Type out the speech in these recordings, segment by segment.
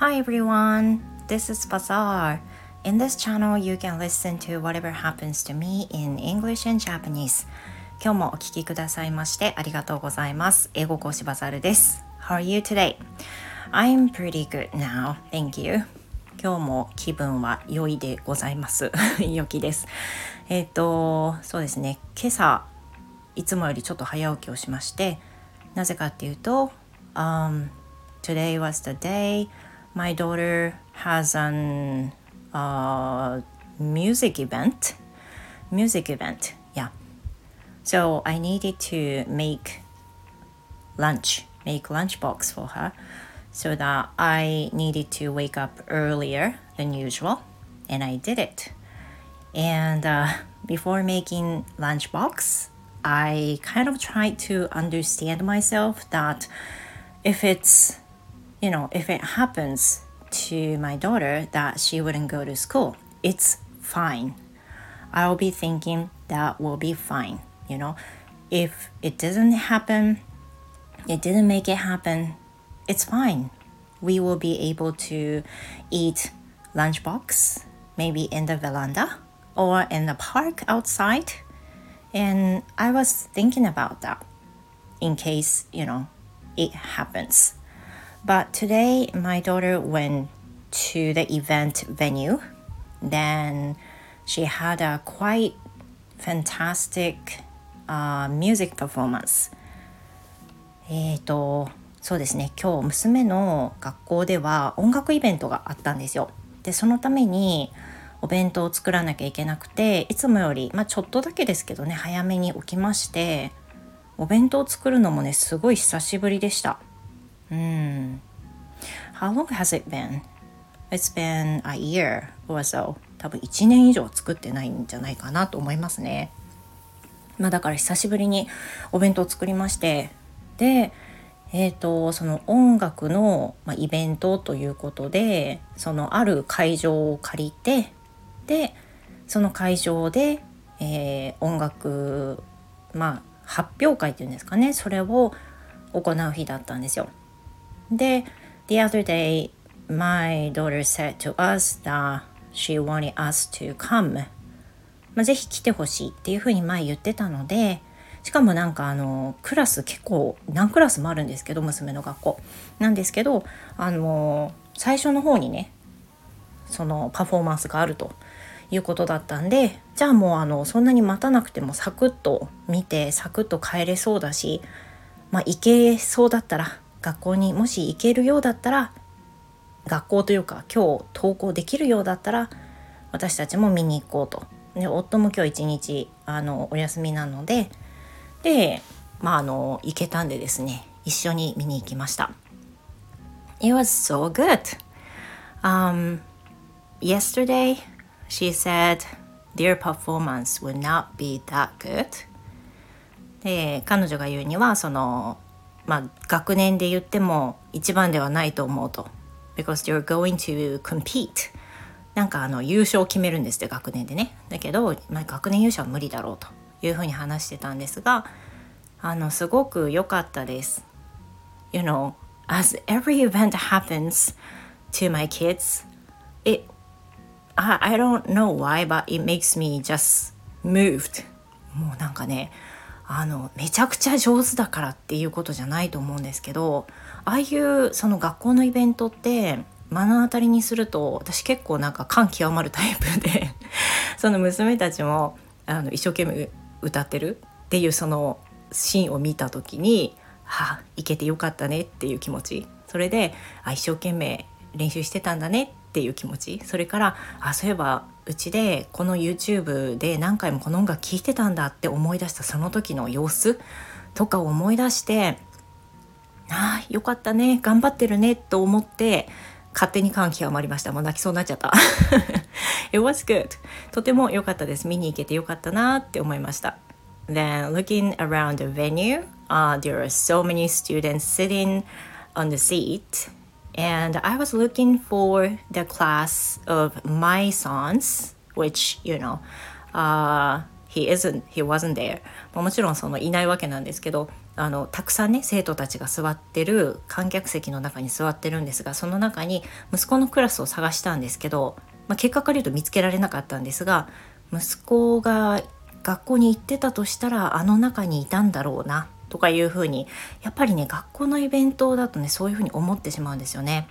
Hi everyone, this is Bazaar. In this channel, you can listen to whatever happens to me in English and Japanese. 今日もお聞きくださいましてありがとうございます。英語講師バザールです。How are you today? I'm pretty good now. Thank you. 今日も気分は良いでございます。良きです。えっ、と、そうですね。今朝、いつもよりちょっと早起きをしまして、なぜかっていうと、um, today was the day my daughter has an uh, music event. Music event, yeah. So I needed to make lunch, make lunchbox for her, so that I needed to wake up earlier than usual, and I did it. And uh, before making lunchbox, I kind of tried to understand myself that if it's, you know, if it happens to my daughter that she wouldn't go to school, it's fine. I'll be thinking that will be fine. You know, if it doesn't happen, it didn't make it happen, it's fine. We will be able to eat lunchbox, maybe in the veranda or in the park outside. And I was thinking about that in case, you know, it happens. But today, my daughter went to the event venue. Then she had a quite fantastic uh, music performance. えっと、そうですね、今日娘の学校では音楽イベントがあったんですよ。で、そのためにお弁当を作らなきゃいけなくて、いつもより、まあちょっとだけですけどね、早めに起きまして、お弁当を作るのもね、すごい久しぶりでした。うん。How long has it been? It's been a year or so. 多分1年以上作ってないんじゃないかなと思いますね。まあだから久しぶりにお弁当を作りましてでえーと、その音楽の、まあ、イベントということでそのある会場を借りてでその会場で、えー、音楽まあ発表会っていうんですかねそれを行う日だったんですよ。で The other day my daughter said to us that she wanted us to come. まあ、ぜひ来てほしいっていうふうに前言ってたのでしかもなんかあのクラス結構何クラスもあるんですけど娘の学校。なんですけどあの最初の方にねそのパフォーマンスがあると。いうことだったんでじゃあもうあのそんなに待たなくてもサクッと見てサクッと帰れそうだしまあ行けそうだったら学校にもし行けるようだったら学校というか今日登校できるようだったら私たちも見に行こうと。で夫も今日一日あのお休みなのででまああの行けたんでですね一緒に見に行きました。It was so good. Um, yesterday she said their performance would not be that good. で彼女が言うにはそのまあ学年で言っても一番ではないと思うと because they're going to compete なんかあの優勝を決めるんですって学年でねだけど、まあ、学年優勝は無理だろうというふうに話してたんですがあのすごく良かったです。You know, as every event happens to my kids, it I, I don't know why, but it makes me just moved. もうなんかねあのめちゃくちゃ上手だからっていうことじゃないと思うんですけどああいうその学校のイベントって目の当たりにすると私結構なんか感極まるタイプで その娘たちもあの一生懸命歌ってるっていうそのシーンを見た時に「はあいけてよかったね」っていう気持ち。それであ一生懸命練習してたんだねっていう気持ちそれからあそういえばうちでこの YouTube で何回もこの音楽聴いてたんだって思い出したその時の様子とかを思い出してああよかったね頑張ってるねと思って勝手に感極まりました。もう泣きそうになっちゃった。It was good. とても良かったです。見に行けて良かったなって思いました。Then looking around the venue, uh, there are so many students sitting on the seat. And I was looking for the class of my sons, which, you know, uh, he isn't he wasn't there. もちろんそのいないわけなんですけどあのたくさんね生徒たちが座ってる観客席の中に座ってるんですがその中に息子のクラスを探したんですけど、まあ、結果から言うと見つけられなかったんですが息子が学校に行ってたとしたらあの中にいたんだろうな。とかいうふうにやっぱりね学校のイベントだとねそういうふうに思ってしまうんですよね。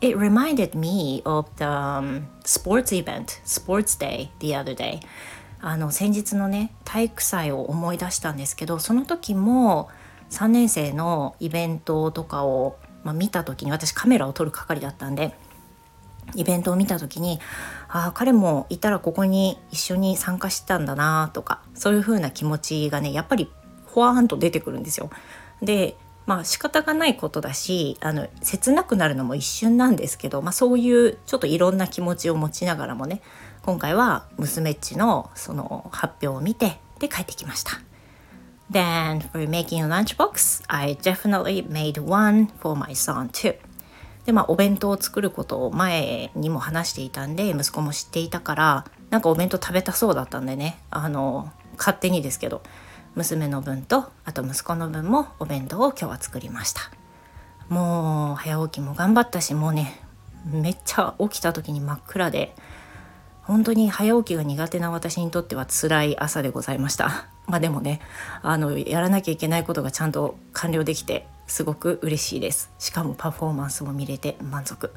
It reminded me of the、um, sports event, sports day the other day. あの先日のね体育祭を思い出したんですけどその時も3年生のイベントとかを、まあ、見た時に私カメラを撮る係だったんでイベントを見た時にああ彼もいたらここに一緒に参加してたんだなとかそういう風な気持ちがねやっぱりほわーんと出てくるんですよ。でまあ仕方がないことだしあの切なくなるのも一瞬なんですけど、まあ、そういうちょっといろんな気持ちを持ちながらもね今回は娘っちのその発表を見てで帰ってきました。Then for making a lunchbox, I definitely made one for my son too. でまあお弁当を作ることを前にも話していたんで息子も知っていたからなんかお弁当食べたそうだったんでねあの勝手にですけど娘の分とあと息子の分もお弁当を今日は作りました。もう早起きも頑張ったしもうねめっちゃ起きた時に真っ暗で本当に早起きが苦手な私にとっては辛い朝でございました。まあでもねあのやらなきゃいけないことがちゃんと完了できてすごく嬉しいです。しかもパフォーマンスも見れて満足。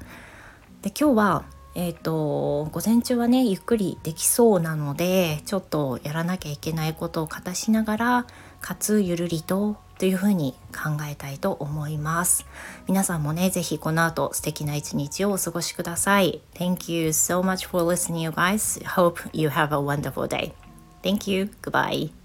で今日はえーと、午前中はねゆっくりできそうなのでちょっとやらなきゃいけないことをかしながらかつゆるりとというふうに考えたいと思います。皆さんもねぜひこの後素敵な一日をお過ごしください。Thank you so much for listening you guys. Hope you have a wonderful day. Thank you. Goodbye.